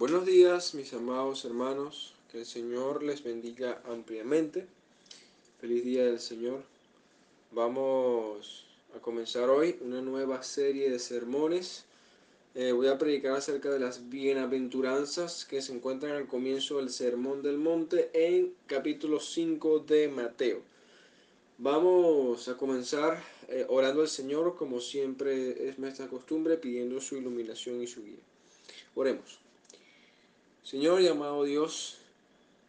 Buenos días, mis amados hermanos. Que el Señor les bendiga ampliamente. Feliz día del Señor. Vamos a comenzar hoy una nueva serie de sermones. Eh, voy a predicar acerca de las bienaventuranzas que se encuentran al comienzo del Sermón del Monte en capítulo 5 de Mateo. Vamos a comenzar eh, orando al Señor como siempre es nuestra costumbre, pidiendo su iluminación y su guía. Oremos. Señor y amado Dios,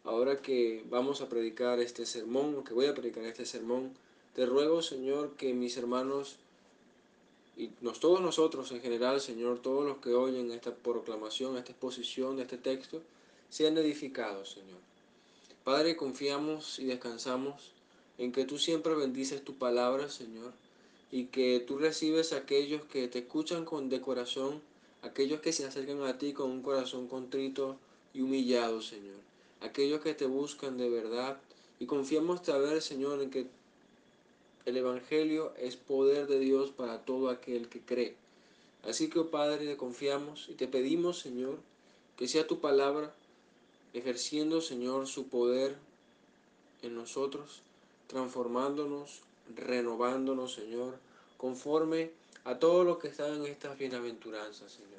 ahora que vamos a predicar este sermón, que voy a predicar este sermón, te ruego, Señor, que mis hermanos y nos, todos nosotros en general, Señor, todos los que oyen esta proclamación, esta exposición de este texto, sean edificados, Señor. Padre, confiamos y descansamos en que tú siempre bendices tu palabra, Señor, y que tú recibes a aquellos que te escuchan con de corazón, aquellos que se acercan a ti con un corazón contrito, y humillados, Señor. Aquellos que te buscan de verdad y confiamos saber, Señor, en que el Evangelio es poder de Dios para todo aquel que cree. Así que, oh Padre, confiamos y te pedimos, Señor, que sea tu palabra ejerciendo, Señor, su poder en nosotros, transformándonos, renovándonos, Señor, conforme a todo lo que está en estas bienaventuranzas, Señor.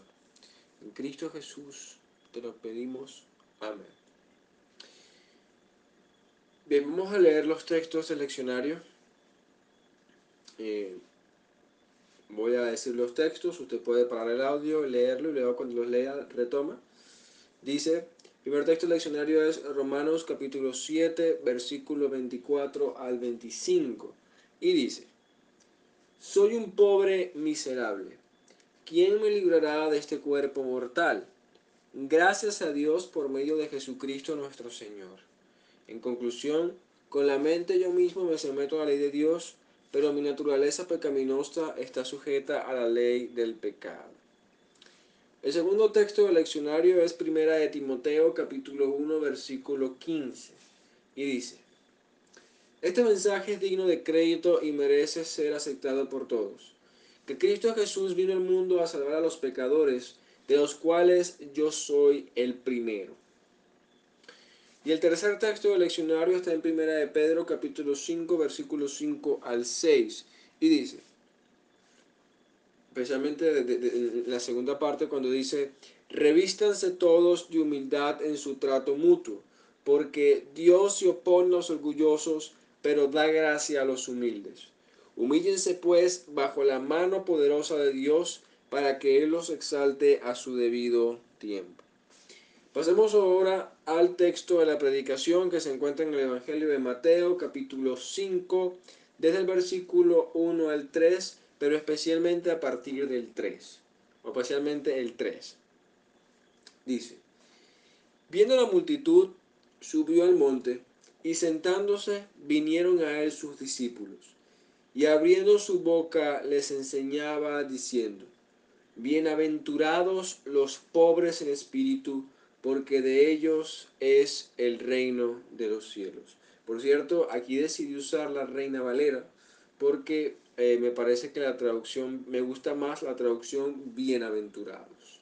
En Cristo Jesús te lo pedimos. Amén. Bien, vamos a leer los textos del leccionario. Eh, voy a decir los textos, usted puede parar el audio, leerlo y luego cuando los lea retoma. Dice, primer texto del leccionario es Romanos capítulo 7, versículo 24 al 25. Y dice, soy un pobre miserable. ¿Quién me librará de este cuerpo mortal? Gracias a Dios por medio de Jesucristo nuestro Señor. En conclusión, con la mente yo mismo me someto a la ley de Dios, pero mi naturaleza pecaminosa está sujeta a la ley del pecado. El segundo texto del leccionario es Primera de Timoteo capítulo 1 versículo 15 y dice, Este mensaje es digno de crédito y merece ser aceptado por todos. Que Cristo Jesús vino al mundo a salvar a los pecadores, de los cuales yo soy el primero. Y el tercer texto del leccionario está en Primera de Pedro, capítulo 5, versículos 5 al 6, y dice, especialmente en la segunda parte cuando dice, revístanse todos de humildad en su trato mutuo, porque Dios se opone a los orgullosos, pero da gracia a los humildes. Humíllense pues bajo la mano poderosa de Dios, para que Él los exalte a su debido tiempo. Pasemos ahora al texto de la predicación que se encuentra en el Evangelio de Mateo, capítulo 5, desde el versículo 1 al 3, pero especialmente a partir del 3, o especialmente el 3. Dice, viendo la multitud, subió al monte, y sentándose vinieron a él sus discípulos, y abriendo su boca les enseñaba diciendo, Bienaventurados los pobres en espíritu, porque de ellos es el reino de los cielos. Por cierto, aquí decidí usar la Reina Valera porque eh, me parece que la traducción, me gusta más la traducción bienaventurados.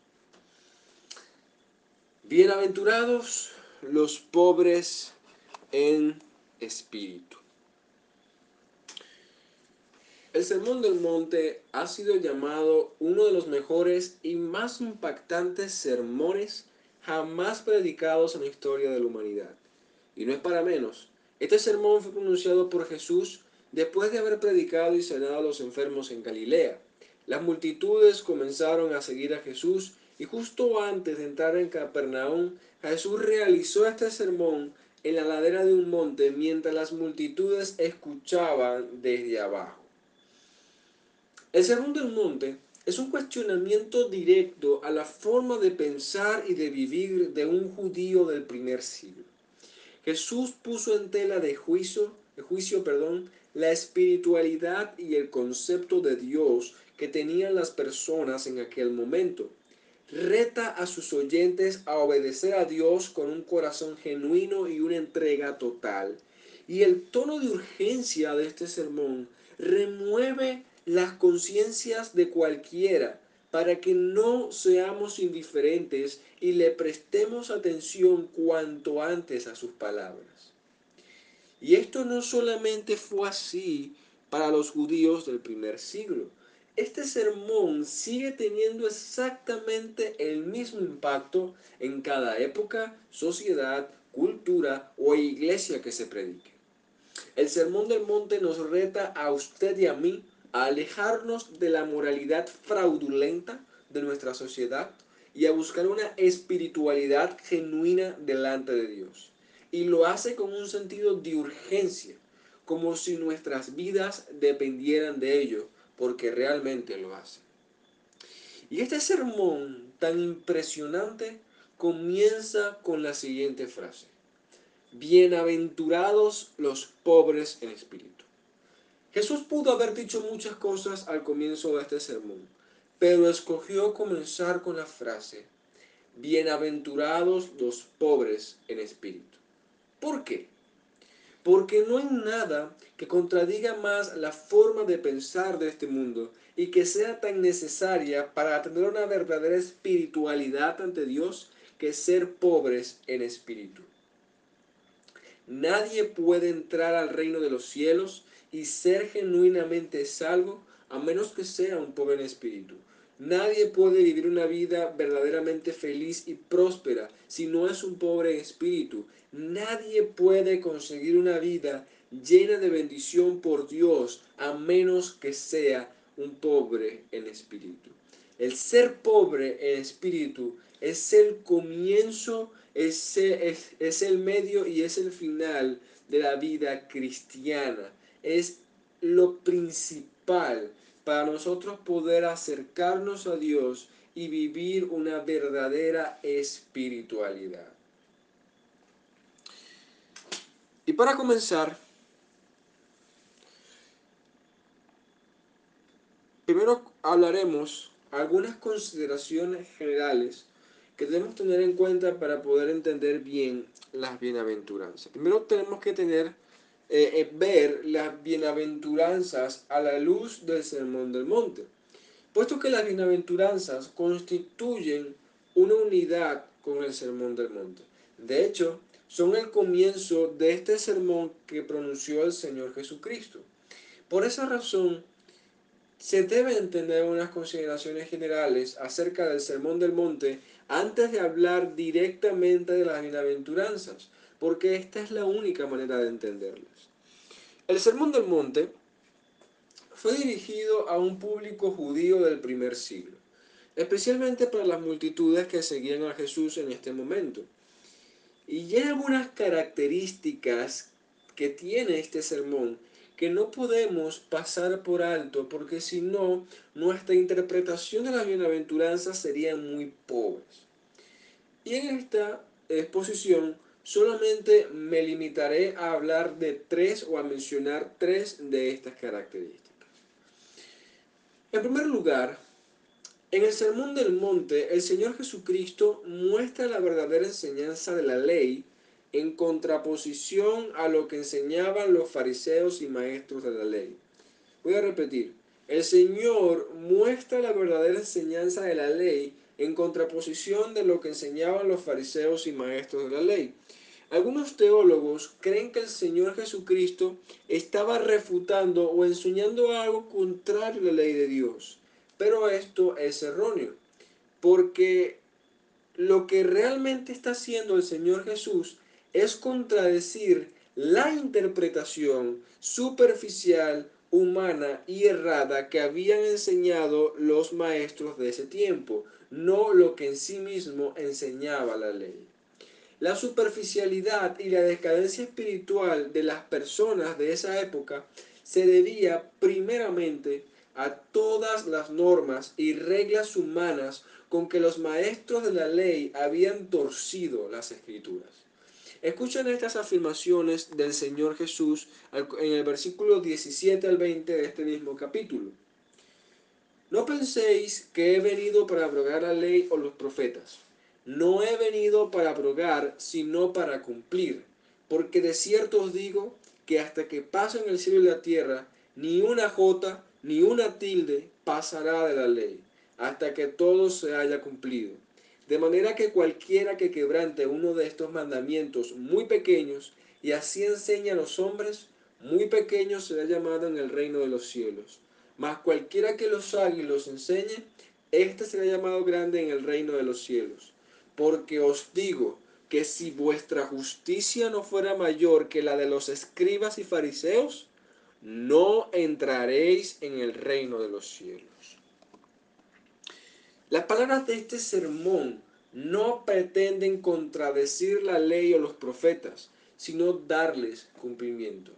Bienaventurados los pobres en espíritu. El Sermón del Monte ha sido llamado uno de los mejores y más impactantes sermones jamás predicados en la historia de la humanidad. Y no es para menos. Este sermón fue pronunciado por Jesús después de haber predicado y sanado a los enfermos en Galilea. Las multitudes comenzaron a seguir a Jesús y justo antes de entrar en Capernaum, Jesús realizó este sermón en la ladera de un monte mientras las multitudes escuchaban desde abajo. El Sermón del Monte es un cuestionamiento directo a la forma de pensar y de vivir de un judío del primer siglo. Jesús puso en tela de juicio, de juicio perdón, la espiritualidad y el concepto de Dios que tenían las personas en aquel momento. Reta a sus oyentes a obedecer a Dios con un corazón genuino y una entrega total. Y el tono de urgencia de este sermón remueve las conciencias de cualquiera para que no seamos indiferentes y le prestemos atención cuanto antes a sus palabras. Y esto no solamente fue así para los judíos del primer siglo. Este sermón sigue teniendo exactamente el mismo impacto en cada época, sociedad, cultura o iglesia que se predique. El sermón del monte nos reta a usted y a mí a alejarnos de la moralidad fraudulenta de nuestra sociedad y a buscar una espiritualidad genuina delante de Dios. Y lo hace con un sentido de urgencia, como si nuestras vidas dependieran de ello, porque realmente lo hacen. Y este sermón tan impresionante comienza con la siguiente frase. Bienaventurados los pobres en espíritu. Jesús pudo haber dicho muchas cosas al comienzo de este sermón, pero escogió comenzar con la frase, Bienaventurados los pobres en espíritu. ¿Por qué? Porque no hay nada que contradiga más la forma de pensar de este mundo y que sea tan necesaria para tener una verdadera espiritualidad ante Dios que ser pobres en espíritu. Nadie puede entrar al reino de los cielos y ser genuinamente salvo a menos que sea un pobre en espíritu. Nadie puede vivir una vida verdaderamente feliz y próspera si no es un pobre en espíritu. Nadie puede conseguir una vida llena de bendición por Dios a menos que sea un pobre en espíritu. El ser pobre en espíritu es el comienzo, es, es, el medio y es el final de la vida cristiana es lo principal para nosotros poder acercarnos a Dios y vivir una verdadera espiritualidad. Y para comenzar, primero hablaremos algunas consideraciones generales que debemos tener en cuenta para poder entender bien las bienaventuranzas. Primero tenemos que tener eh, eh, ver las bienaventuranzas a la luz del Sermón del Monte, puesto que las bienaventuranzas constituyen una unidad con el Sermón del Monte. De hecho, son el comienzo de este sermón que pronunció el Señor Jesucristo. Por esa razón, se deben entender unas consideraciones generales acerca del Sermón del Monte antes de hablar directamente de las bienaventuranzas, porque esta es la única manera de entenderlas. El Sermón del Monte fue dirigido a un público judío del primer siglo, especialmente para las multitudes que seguían a Jesús en este momento. Y hay algunas características que tiene este sermón que no podemos pasar por alto porque si no, nuestra interpretación de las bienaventuranzas sería muy pobres. Y en esta exposición solamente me limitaré a hablar de tres o a mencionar tres de estas características. En primer lugar, en el Sermón del Monte, el Señor Jesucristo muestra la verdadera enseñanza de la ley en contraposición a lo que enseñaban los fariseos y maestros de la ley. Voy a repetir, el Señor muestra la verdadera enseñanza de la ley en contraposición de lo que enseñaban los fariseos y maestros de la ley. Algunos teólogos creen que el Señor Jesucristo estaba refutando o enseñando algo contrario a la ley de Dios, pero esto es erróneo, porque lo que realmente está haciendo el Señor Jesús es contradecir la interpretación superficial, humana y errada que habían enseñado los maestros de ese tiempo, no lo que en sí mismo enseñaba la ley. La superficialidad y la decadencia espiritual de las personas de esa época se debía primeramente a todas las normas y reglas humanas con que los maestros de la ley habían torcido las escrituras. Escuchen estas afirmaciones del Señor Jesús en el versículo 17 al 20 de este mismo capítulo. No penséis que he venido para abrogar la ley o los profetas. No he venido para abrogar, sino para cumplir. Porque de cierto os digo que hasta que pasen el cielo y la tierra, ni una jota ni una tilde pasará de la ley, hasta que todo se haya cumplido. De manera que cualquiera que quebrante uno de estos mandamientos muy pequeños y así enseña a los hombres, muy pequeño será llamado en el reino de los cielos. Mas cualquiera que los haga y los enseñe, éste será llamado grande en el reino de los cielos. Porque os digo que si vuestra justicia no fuera mayor que la de los escribas y fariseos, no entraréis en el reino de los cielos. Las palabras de este sermón no pretenden contradecir la ley o los profetas, sino darles cumplimiento.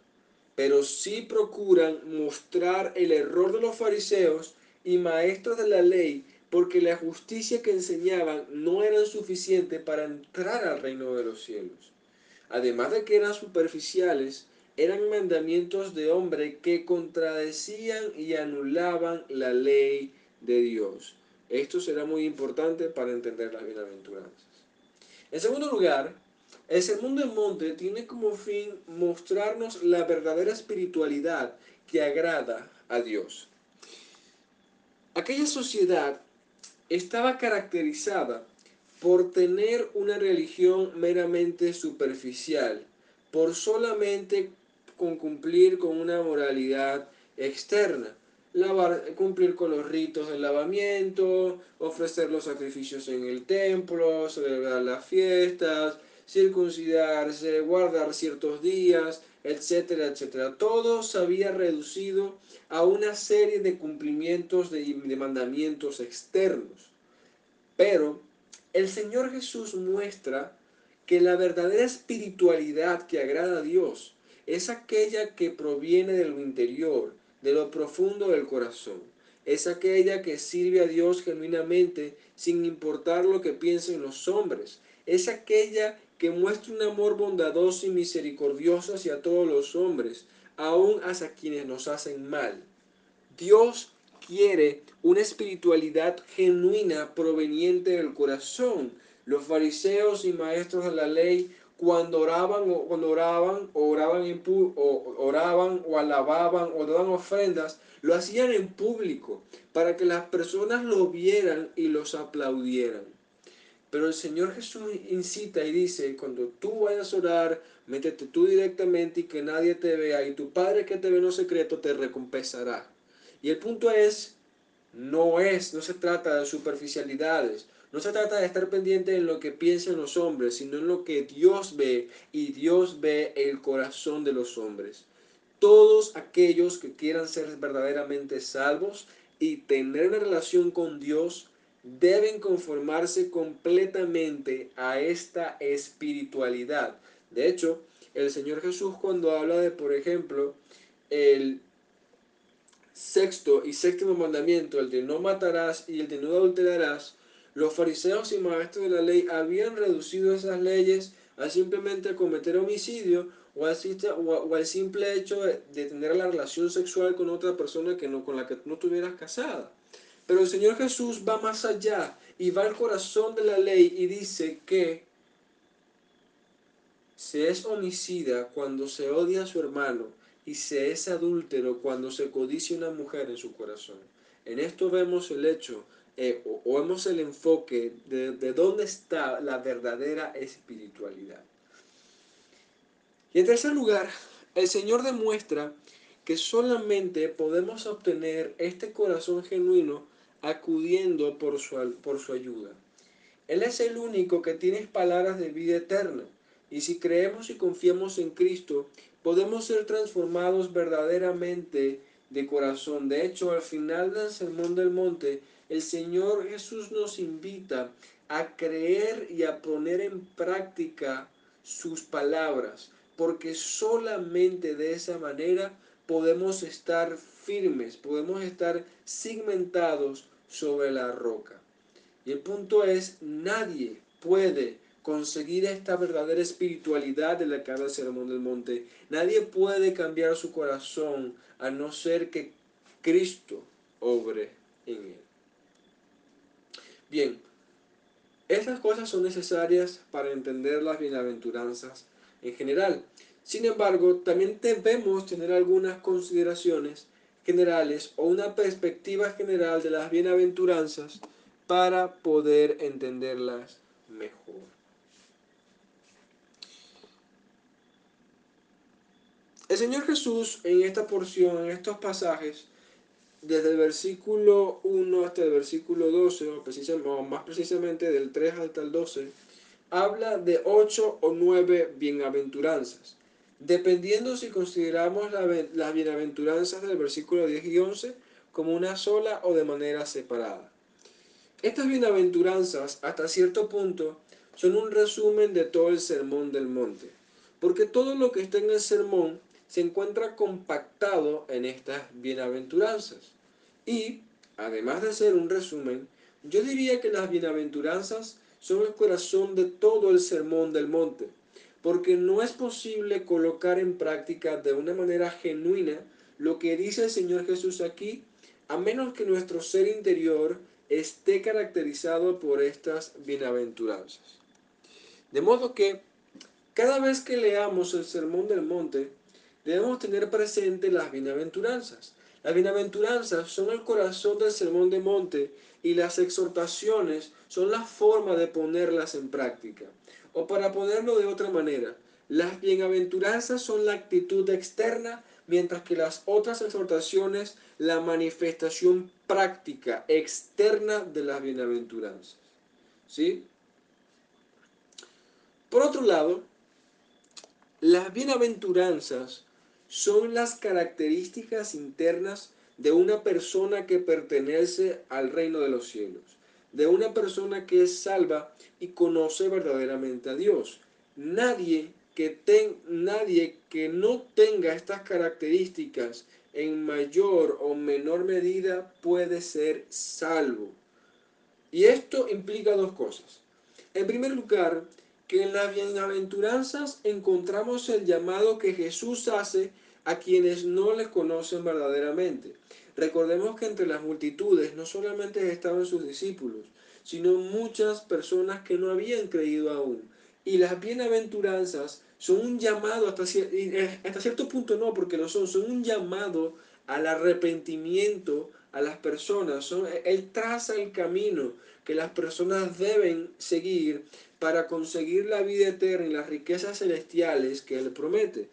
Pero sí procuran mostrar el error de los fariseos y maestros de la ley, porque la justicia que enseñaban no era suficiente para entrar al reino de los cielos. Además de que eran superficiales, eran mandamientos de hombre que contradecían y anulaban la ley de Dios. Esto será muy importante para entender las bienaventuranzas. En segundo lugar, el Sermón del Monte tiene como fin mostrarnos la verdadera espiritualidad que agrada a Dios. Aquella sociedad estaba caracterizada por tener una religión meramente superficial, por solamente con cumplir con una moralidad externa cumplir con los ritos del lavamiento, ofrecer los sacrificios en el templo, celebrar las fiestas, circuncidarse, guardar ciertos días, etcétera, etcétera. Todo se había reducido a una serie de cumplimientos de, de mandamientos externos. Pero el Señor Jesús muestra que la verdadera espiritualidad que agrada a Dios es aquella que proviene de lo interior, de lo profundo del corazón. Es aquella que sirve a Dios genuinamente sin importar lo que piensen los hombres. Es aquella que muestra un amor bondadoso y misericordioso hacia todos los hombres, aun hacia quienes nos hacen mal. Dios quiere una espiritualidad genuina proveniente del corazón. Los fariseos y maestros de la ley cuando oraban o cuando oraban o oraban, en, o oraban o alababan o daban ofrendas, lo hacían en público para que las personas lo vieran y los aplaudieran. Pero el Señor Jesús incita y dice, cuando tú vayas a orar, métete tú directamente y que nadie te vea y tu Padre que te ve en lo secreto te recompensará. Y el punto es, no es, no se trata de superficialidades, no se trata de estar pendiente en lo que piensan los hombres, sino en lo que Dios ve y Dios ve el corazón de los hombres. Todos aquellos que quieran ser verdaderamente salvos y tener una relación con Dios deben conformarse completamente a esta espiritualidad. De hecho, el Señor Jesús cuando habla de, por ejemplo, el sexto y séptimo mandamiento, el de no matarás y el de no adulterarás, los fariseos y maestros de la ley habían reducido esas leyes a simplemente cometer homicidio o al, simple hecho de, tener la relación sexual con otra persona que no, con la que no estuvieras casada. Pero el Señor Jesús va más allá y va al corazón de la ley y dice que se es homicida cuando se odia a su hermano y se es adúltero cuando se codicia una mujer en su corazón. En esto vemos el hecho eh, o, vemos el enfoque de, de dónde está la verdadera espiritualidad. Y en tercer lugar, el Señor demuestra que solamente podemos obtener este corazón genuino acudiendo por su, por su ayuda. Él es el único que tiene palabras de vida eterna. Y si creemos y confiamos en Cristo, podemos ser transformados verdaderamente de corazón. De hecho, al final del Sermón del Monte, el Señor Jesús nos invita a creer y a poner en práctica sus palabras, porque solamente de esa manera podemos estar firmes, podemos estar segmentados sobre la roca. Y el punto es, nadie puede conseguir esta verdadera espiritualidad de la que habla el Sermón del Monte. Nadie puede cambiar su corazón a no ser que Cristo obre en él. Bien, estas cosas son necesarias para entender las bienaventuranzas en general. Sin embargo, también debemos tener algunas consideraciones generales o una perspectiva general de las bienaventuranzas para poder entenderlas mejor. El Señor Jesús en esta porción, en estos pasajes, desde el versículo 1 hasta el versículo 12, o, más precisamente del 3 hasta el 12, habla de 8 o 9 bienaventuranzas. Dependiendo si consideramos las bienaventuranzas del versículo 10 y 11 como una sola o de manera separada. Estas bienaventuranzas, hasta cierto punto, son un resumen de todo el sermón del monte, porque todo lo que está en el sermón se encuentra compactado en estas bienaventuranzas. Y, además de ser un resumen, yo diría que las bienaventuranzas son el corazón de todo el sermón del monte, porque no es posible colocar en práctica de una manera genuina lo que dice el Señor Jesús aquí, a menos que nuestro ser interior esté caracterizado por estas bienaventuranzas. De modo que cada vez que leamos el Sermón del Monte, debemos tener presente las bienaventuranzas. Las bienaventuranzas son el corazón del sermón de monte y las exhortaciones son la forma de ponerlas en práctica. O para ponerlo de otra manera, las bienaventuranzas son la actitud externa, mientras que las otras exhortaciones la manifestación práctica externa de las bienaventuranzas. ¿Sí? Por otro lado, las bienaventuranzas son las características internas de una persona que pertenece al reino de los cielos, de una persona que es salva y conoce verdaderamente a Dios. Nadie que, nadie que no tenga estas características en mayor o menor medida puede ser salvo. Y esto implica dos cosas. En primer lugar, que en las bienaventuranzas encontramos el llamado que Jesús hace a quienes no les conocen verdaderamente. Recordemos que entre las multitudes no solamente estaban sus discípulos, sino muchas personas que no habían creído aún. Y las bienaventuranzas son un llamado, hasta, eh, hasta cierto punto no, porque lo son, son un llamado al arrepentimiento a las personas. Son, él traza el camino que las personas deben seguir para conseguir la vida eterna y las riquezas celestiales que Él promete.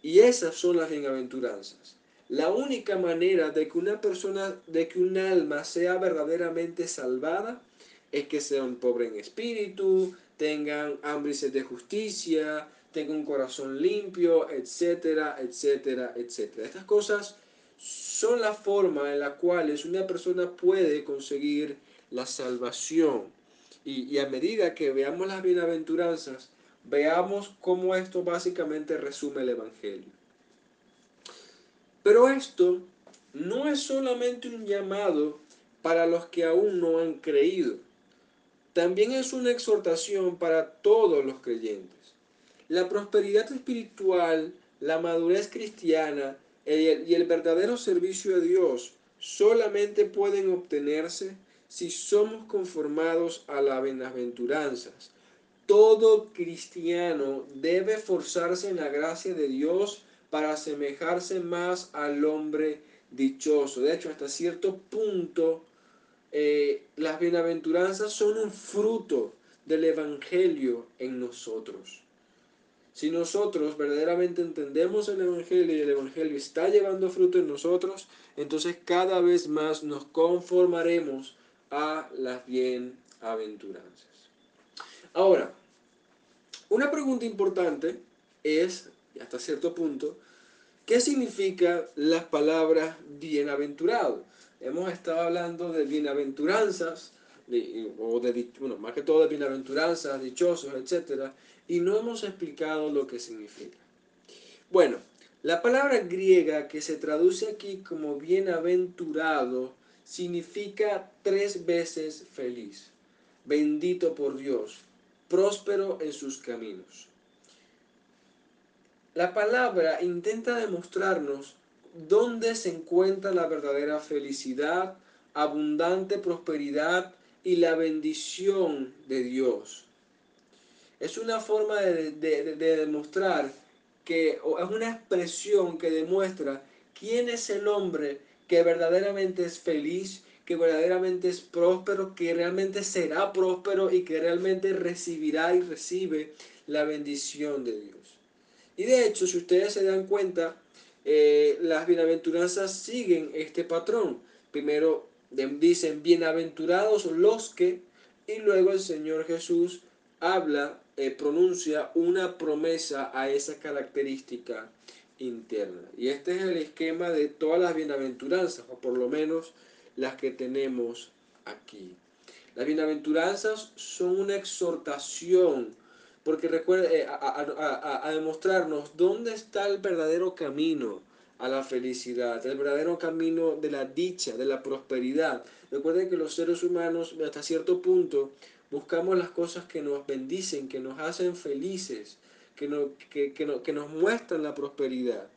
Y esas son las bienaventuranzas. La única manera de que una persona, de que un alma sea verdaderamente salvada, es que sean pobres en espíritu, tengan hambre de justicia, tengan un corazón limpio, etcétera, etcétera, etcétera. Estas cosas son la forma en la cual una persona puede conseguir la salvación. Y, a medida que veamos las bienaventuranzas, Veamos cómo esto básicamente resume el Evangelio. Pero esto no es solamente un llamado para los que aún no han creído. También es una exhortación para todos los creyentes. La prosperidad espiritual, la madurez cristiana y el verdadero servicio a Dios solamente pueden obtenerse si somos conformados a las bienaventuranzas, todo cristiano debe forzarse en la gracia de Dios para asemejarse más al hombre dichoso. De hecho, hasta cierto punto, eh, las bienaventuranzas son un fruto del Evangelio en nosotros. Si nosotros verdaderamente entendemos el Evangelio y el Evangelio está llevando fruto en nosotros, entonces cada vez más nos conformaremos a las bienaventuranzas. Ahora, una pregunta importante es, hasta cierto punto, ¿qué significa las palabras bienaventurado? Hemos estado hablando de bienaventuranzas, o de, bueno, más que todo de bienaventuranzas, dichosos, etc. Y no hemos explicado lo que significa. Bueno, la palabra griega que se traduce aquí como bienaventurado significa tres veces feliz, bendito por Dios, próspero en sus caminos. La palabra intenta demostrarnos dónde se encuentra la verdadera felicidad, abundante prosperidad y la bendición de Dios. Es una forma de, demostrar que, o es una expresión que demuestra quién es el hombre que verdaderamente es feliz, que verdaderamente es próspero, que realmente será próspero y que realmente recibirá y recibe la bendición de Dios. Y de hecho, si ustedes se dan cuenta, eh, las bienaventuranzas siguen este patrón. Primero dicen bienaventurados los que, y luego el Señor Jesús habla, eh, pronuncia una promesa a esa característica interna. Y este es el esquema de todas las bienaventuranzas, o por lo menos las que tenemos aquí. Las bienaventuranzas son una exhortación, porque recuerda, eh, a, demostrarnos dónde está el verdadero camino a la felicidad, el verdadero camino de la dicha, de la prosperidad. Recuerden que los seres humanos hasta cierto punto buscamos las cosas que nos bendicen, que nos hacen felices, que, que, que nos muestran la prosperidad.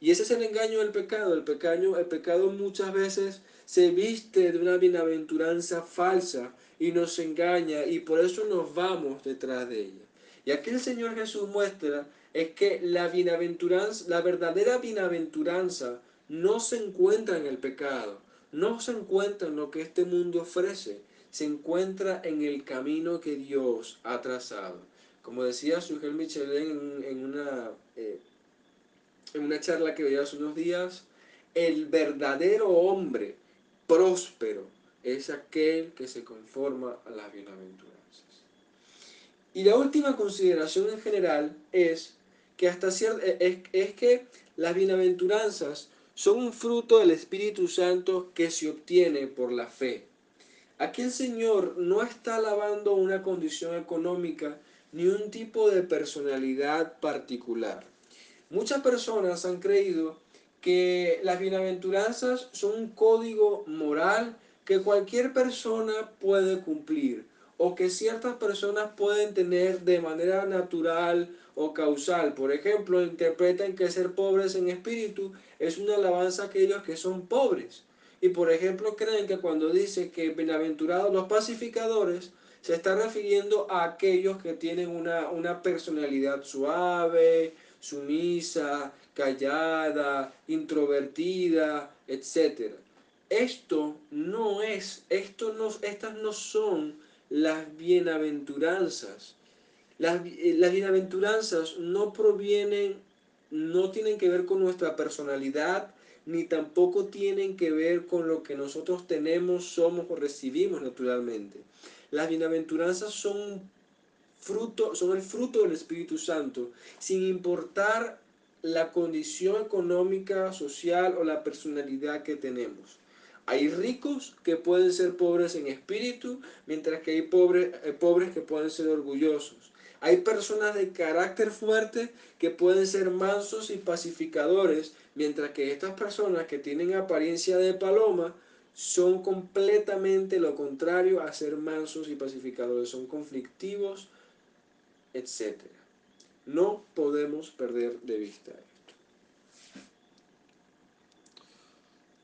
Y ese es el engaño del pecado. El pecado, el pecado muchas veces se viste de una bienaventuranza falsa y nos engaña y por eso nos vamos detrás de ella. Y aquí el Señor Jesús muestra es que la bienaventuranza, la verdadera bienaventuranza no se encuentra en el pecado, no se encuentra en lo que este mundo ofrece, se encuentra en el camino que Dios ha trazado. Como decía Sugel Michelin en, una, eh, en una charla que veía hace unos días, el verdadero hombre próspero es aquel que se conforma a las bienaventuranzas. Y la última consideración en general es que hasta cierto, es, es que las bienaventuranzas son un fruto del Espíritu Santo que se obtiene por la fe. Aquí el Señor no está alabando una condición económica ni un tipo de personalidad particular. Muchas personas han creído que las bienaventuranzas son un código moral que cualquier persona puede cumplir o que ciertas personas pueden tener de manera natural o causal. Por ejemplo, interpretan que ser pobres en espíritu es una alabanza a aquellos que son pobres. Y por ejemplo, creen que cuando dice que bienaventurados los pacificadores, se está refiriendo a aquellos que tienen una, una personalidad suave, sumisa, callada, introvertida, etc. Esto no es, esto no, estas no son las bienaventuranzas. Las, eh, las bienaventuranzas no provienen, no tienen que ver con nuestra personalidad, ni tampoco tienen que ver con lo que nosotros tenemos, somos o recibimos naturalmente. Las bienaventuranzas son fruto, son el fruto del Espíritu Santo, sin importar la condición económica, social o la personalidad que tenemos. Hay ricos que pueden ser pobres en espíritu, mientras que hay pobres, eh, pobres que pueden ser orgullosos. Hay personas de carácter fuerte que pueden ser mansos y pacificadores, mientras que estas personas que tienen apariencia de paloma son completamente lo contrario a ser mansos y pacificadores, son conflictivos, etc. No podemos perder de vista esto.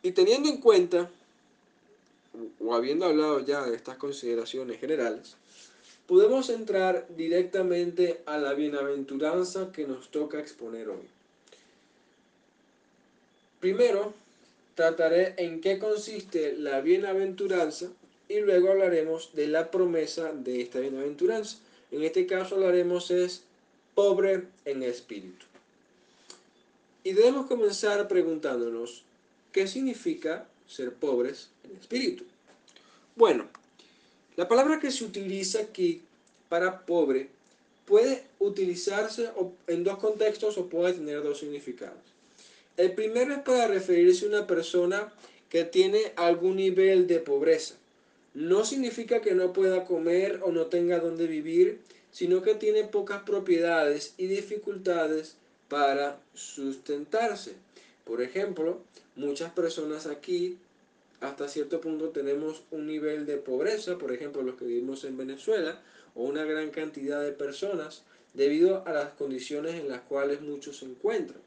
Y teniendo en cuenta, o habiendo hablado ya de estas consideraciones generales, podemos entrar directamente a la bienaventuranza que nos toca exponer hoy. Primero, trataré en qué consiste la bienaventuranza y luego hablaremos de la promesa de esta bienaventuranza. En este caso hablaremos es pobre en espíritu. Y debemos comenzar preguntándonos, ¿Qué significa ser pobres en espíritu? Bueno, la palabra que se utiliza aquí para pobre puede utilizarse en dos contextos o puede tener dos significados. El primero es para referirse a una persona que tiene algún nivel de pobreza. No significa que no pueda comer o no tenga dónde vivir, sino que tiene pocas propiedades y dificultades para sustentarse. Por ejemplo, muchas personas aquí hasta cierto punto tenemos un nivel de pobreza, por ejemplo los que vivimos en Venezuela, o una gran cantidad de personas debido a las condiciones en las cuales muchos se encuentran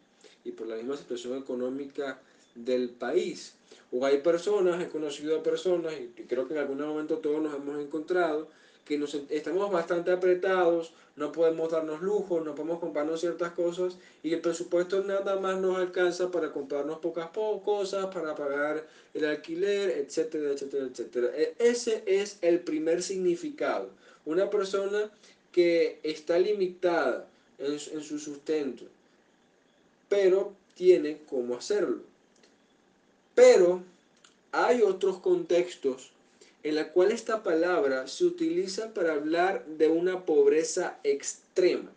y por la misma situación económica del país. O hay personas, he conocido a personas, y creo que en algún momento todos nos hemos encontrado, que nos, estamos bastante apretados, no podemos darnos lujos, no podemos comprarnos ciertas cosas y el presupuesto nada más nos alcanza para comprarnos pocas cosas, para pagar el alquiler, etcétera, etcétera, etcétera. E, ese es el primer significado. Una persona que está limitada en, en su sustento, pero tiene cómo hacerlo. Pero hay otros contextos en la cual esta palabra se utiliza para hablar de una pobreza extrema.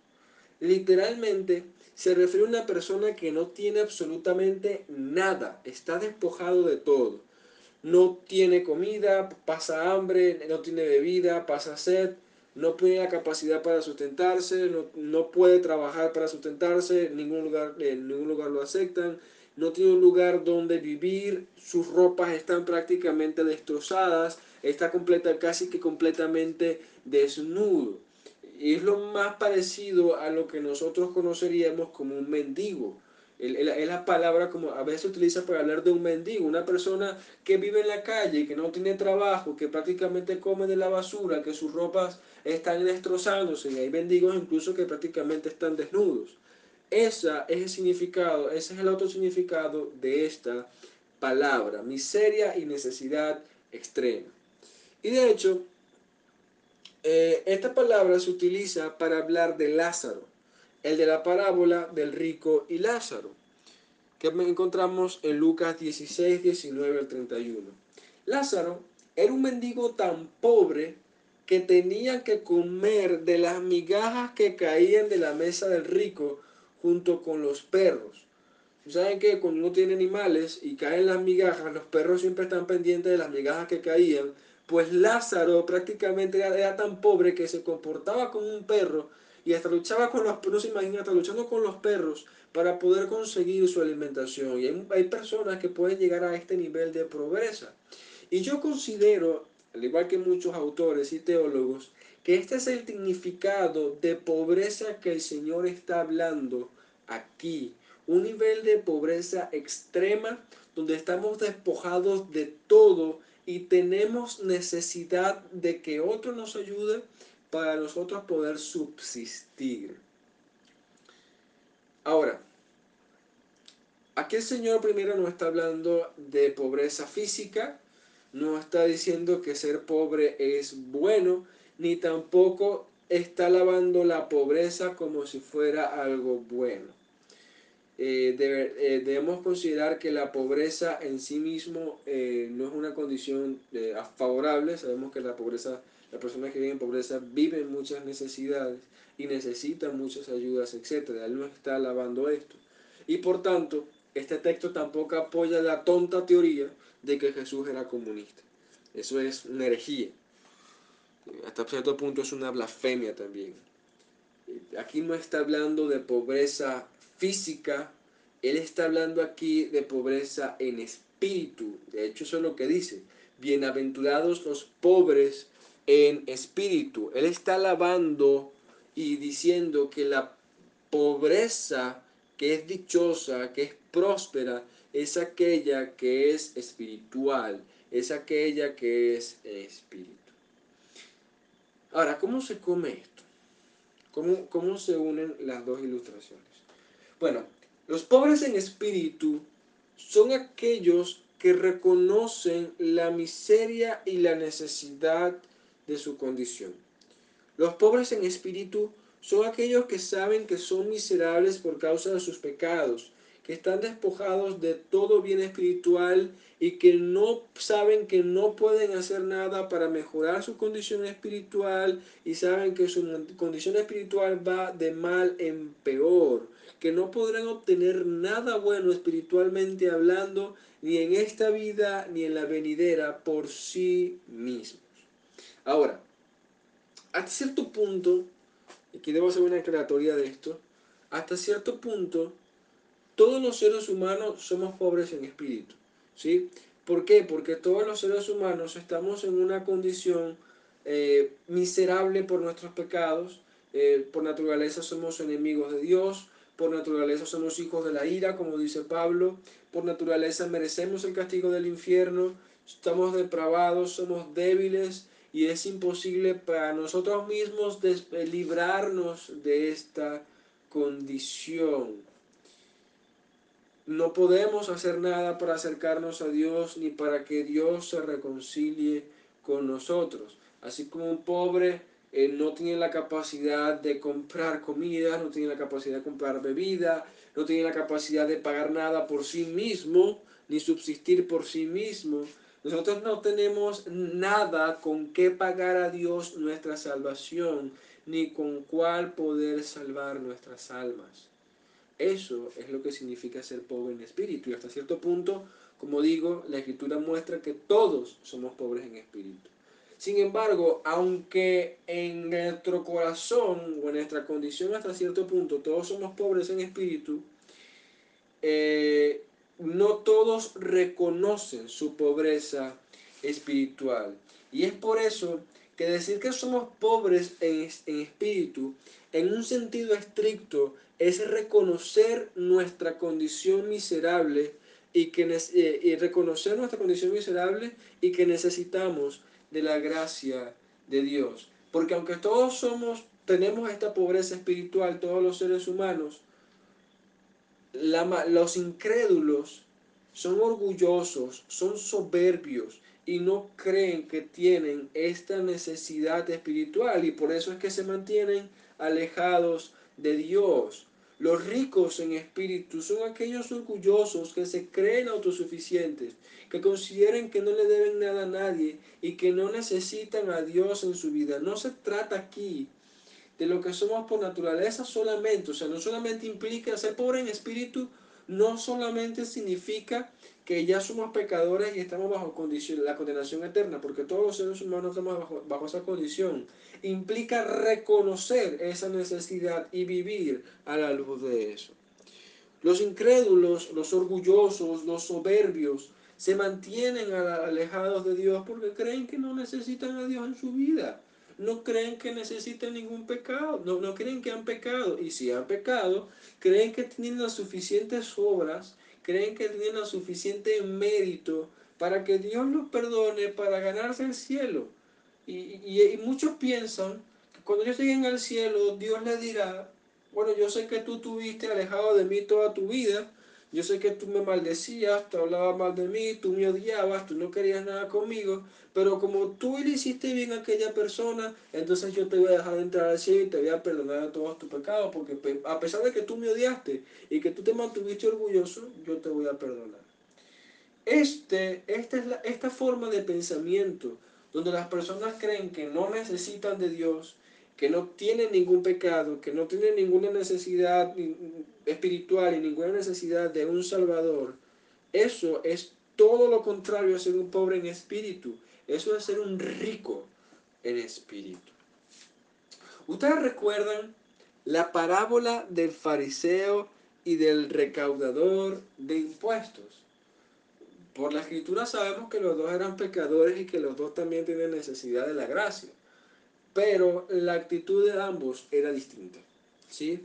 Literalmente se refiere a una persona que no tiene absolutamente nada, está despojado de todo. No tiene comida, pasa hambre, no tiene bebida, pasa sed, no tiene la capacidad para sustentarse, no, puede trabajar para sustentarse, ningún lugar, en ningún lugar lo aceptan, no tiene un lugar donde vivir, sus ropas están prácticamente destrozadas, está completa, casi que completamente desnudo. Es lo más parecido a lo que nosotros conoceríamos como un mendigo. Es la palabra como a veces se utiliza para hablar de un mendigo, una persona que vive en la calle, que no tiene trabajo, que prácticamente come de la basura, que sus ropas están destrozándose y hay mendigos incluso que prácticamente están desnudos. Ese es el significado, ese es el otro significado de esta palabra, miseria y necesidad extrema. Y de hecho, eh, esta palabra se utiliza para hablar de Lázaro, el de la parábola del rico y Lázaro, que encontramos en Lucas 16, 19 al 31. Lázaro era un mendigo tan pobre que tenía que comer de las migajas que caían de la mesa del rico junto con los perros. ¿Saben que cuando uno tiene animales y caen las migajas, los perros siempre están pendientes de las migajas que caían? Pues Lázaro prácticamente era, tan pobre que se comportaba como un perro y hasta luchaba con los no hasta luchando con los perros para poder conseguir su alimentación. Y hay, hay personas que pueden llegar a este nivel de pobreza. Y yo considero, al igual que muchos autores y teólogos, que este es el significado de pobreza que el Señor está hablando aquí. Un nivel de pobreza extrema donde estamos despojados de todo y tenemos necesidad de que otro nos ayude para nosotros poder subsistir. Ahora, aquí el Señor primero nos está hablando de pobreza física, no está diciendo que ser pobre es bueno, ni tampoco está lavando la pobreza como si fuera algo bueno. Eh, eh, debemos considerar que la pobreza en sí mismo eh, no es una condición favorable. Sabemos que la pobreza, las personas que viven en pobreza viven muchas necesidades y necesitan muchas ayudas, etc. Él no está alabando esto. Y por tanto, este texto tampoco apoya la tonta teoría de que Jesús era comunista. Eso es una herejía. Hasta cierto punto es una blasfemia también. Aquí no está hablando de pobreza física, Él está hablando aquí de pobreza en espíritu. De hecho, eso es lo que dice. Bienaventurados los pobres en espíritu. Él está alabando y diciendo que la pobreza que es dichosa, que es próspera, es aquella que es espiritual, es aquella que es espíritu. Ahora, ¿cómo se come esto? ¿Cómo, cómo se unen las dos ilustraciones? Bueno, los pobres en espíritu son aquellos que reconocen la miseria y la necesidad de su condición. Los pobres en espíritu son aquellos que saben que son miserables por causa de sus pecados, que están despojados de todo bien espiritual y que no saben que no pueden hacer nada para mejorar su condición espiritual y saben que su condición espiritual va de mal en peor que no podrán obtener nada bueno espiritualmente hablando, ni en esta vida ni en la venidera por sí mismos. Ahora, hasta cierto punto, y aquí debo hacer una aclaratoria de esto, hasta cierto punto, todos los seres humanos somos pobres en espíritu. ¿sí? ¿Por qué? Porque todos los seres humanos estamos en una condición eh, miserable por nuestros pecados, eh, por naturaleza somos enemigos de Dios, por naturaleza somos hijos de la ira, como dice Pablo. Por naturaleza merecemos el castigo del infierno. Estamos depravados, somos débiles y es imposible para nosotros mismos eh, librarnos de esta condición. No podemos hacer nada para acercarnos a Dios ni para que Dios se reconcilie con nosotros. Así como un pobre eh, no tiene la capacidad de comprar comida, no tiene la capacidad de comprar bebida, no tiene la capacidad de pagar nada por sí mismo, ni subsistir por sí mismo. Nosotros no tenemos nada con qué pagar a Dios nuestra salvación, ni con cuál poder salvar nuestras almas. Eso es lo que significa ser pobre en espíritu. Y hasta cierto punto, como digo, la escritura muestra que todos somos pobres en espíritu. Sin embargo, aunque en nuestro corazón o en nuestra condición hasta cierto punto todos somos pobres en espíritu, eh, no todos reconocen su pobreza espiritual. Y es por eso que decir que somos pobres en, en espíritu, en un sentido estricto, es reconocer nuestra condición miserable y, que, eh, y reconocer nuestra condición miserable y que necesitamos de la gracia de Dios. Porque aunque todos somos, tenemos esta pobreza espiritual, todos los seres humanos, los incrédulos son orgullosos, son soberbios y no creen que tienen esta necesidad espiritual y por eso es que se mantienen alejados de Dios. Los ricos en espíritu son aquellos orgullosos que se creen autosuficientes, que consideren que no le deben nada a nadie y que no necesitan a Dios en su vida. No se trata aquí de lo que somos por naturaleza solamente, o sea, no solamente implica ser pobre en espíritu, no solamente significa que ya somos pecadores y estamos bajo condición, la condenación eterna, porque todos los seres humanos estamos bajo, bajo esa condición. Implica reconocer esa necesidad y vivir a la luz de eso. Los incrédulos, los orgullosos, los soberbios, se mantienen alejados de Dios porque creen que no necesitan a Dios en su vida. No creen que necesiten ningún pecado, no, no creen que han pecado. Y si han pecado, creen que tienen las suficientes obras creen que tienen lo suficiente mérito para que Dios los perdone, para ganarse el cielo. Y, y, muchos piensan que cuando ellos lleguen al cielo, Dios les dirá, bueno, yo sé que tú tuviste alejado de mí toda tu vida, yo sé que tú me maldecías, te hablabas mal de mí, tú me odiabas, tú no querías nada conmigo, pero como tú le hiciste bien a aquella persona, entonces yo te voy a dejar entrar al cielo y te voy a perdonar todos tus pecados, porque a pesar de que tú me odiaste y que tú te mantuviste orgulloso, yo te voy a perdonar. Este, esta es la, esta forma de pensamiento, donde las personas creen que no necesitan de Dios, que no tienen ningún pecado, que no tienen ninguna necesidad espiritual y ninguna necesidad de un Salvador, eso es todo lo contrario a ser un pobre en espíritu. Eso es ser un rico en espíritu. Ustedes recuerdan la parábola del fariseo y del recaudador de impuestos. Por la escritura sabemos que los dos eran pecadores y que los dos también tienen necesidad de la gracia. Pero la actitud de ambos era distinta. ¿sí?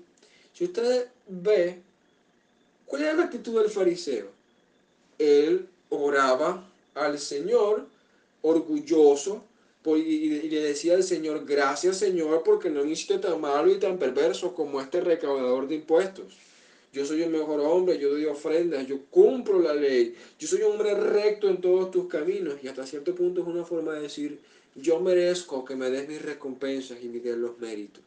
Si usted ve, ¿cuál era la actitud del fariseo? Él oraba al Señor orgulloso y, le decía al Señor, gracias Señor porque no hiciste tan malo y tan perverso como este recaudador de impuestos. Yo soy el mejor hombre, yo doy ofrendas, yo cumplo la ley, yo soy un hombre recto en todos tus caminos y hasta cierto punto es una forma de decir, yo merezco que me des mis recompensas y me des los méritos.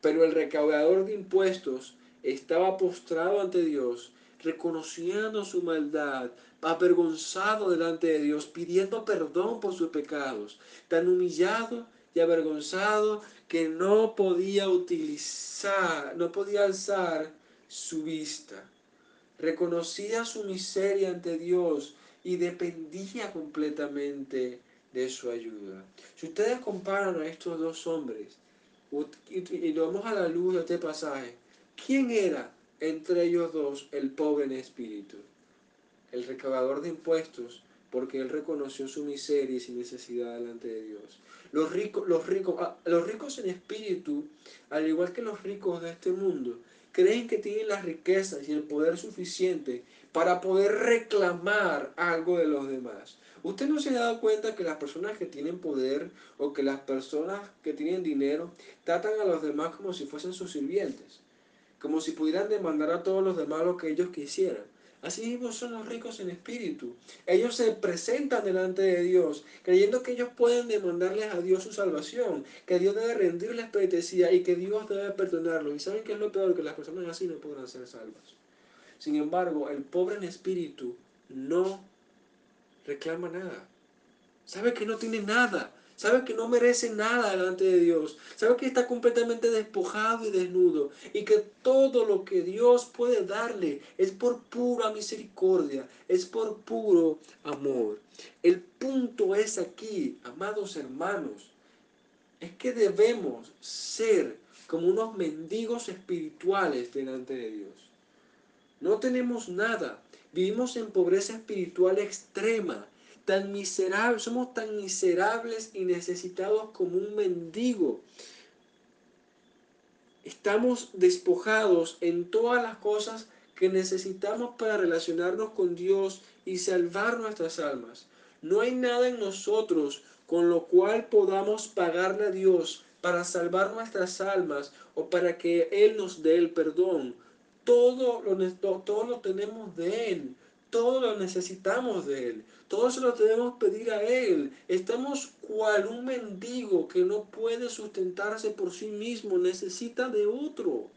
Pero el recaudador de impuestos estaba postrado ante Dios, reconociendo su maldad, avergonzado delante de Dios, pidiendo perdón por sus pecados, tan humillado y avergonzado que no podía utilizar, no podía alzar su vista. Reconocía su miseria ante Dios y dependía completamente de su ayuda. Si ustedes comparan a estos dos hombres y lo vamos a la luz de este pasaje, ¿quién era entre ellos dos el pobre en espíritu? el recaudador de impuestos, porque él reconoció su miseria y su necesidad delante de Dios. Los ricos, los ricos, ah, los ricos en espíritu, al igual que los ricos de este mundo, creen que tienen las riquezas y el poder suficiente para poder reclamar algo de los demás. ¿Usted no se ha dado cuenta que las personas que tienen poder o que las personas que tienen dinero tratan a los demás como si fuesen sus sirvientes? Como si pudieran demandar a todos los demás lo que ellos quisieran. Así mismo son los ricos en espíritu. Ellos se presentan delante de Dios, creyendo que ellos pueden demandarles a Dios su salvación, que Dios debe rendirles pleitesía y que Dios debe perdonarlos. ¿Y saben qué es lo peor? Que las personas así no podrán ser salvas. Sin embargo, el pobre en espíritu no reclama nada. Sabe que no tiene nada. Sabe que no merece nada delante de Dios. Sabe que está completamente despojado y desnudo. Y que todo lo que Dios puede darle es por pura misericordia. Es por puro amor. El punto es aquí, amados hermanos, es que debemos ser como unos mendigos espirituales delante de Dios. No tenemos nada. Vivimos en pobreza espiritual extrema tan miserables, somos tan miserables y necesitados como un mendigo. Estamos despojados en todas las cosas que necesitamos para relacionarnos con Dios y salvar nuestras almas. No hay nada en nosotros con lo cual podamos pagarle a Dios para salvar nuestras almas o para que Él nos dé el perdón. Todo lo, todo lo tenemos de Él, todo lo necesitamos de Él. Todo se lo debemos pedir a Él. Estamos cual un mendigo que no puede sustentarse por sí mismo, necesita de otro.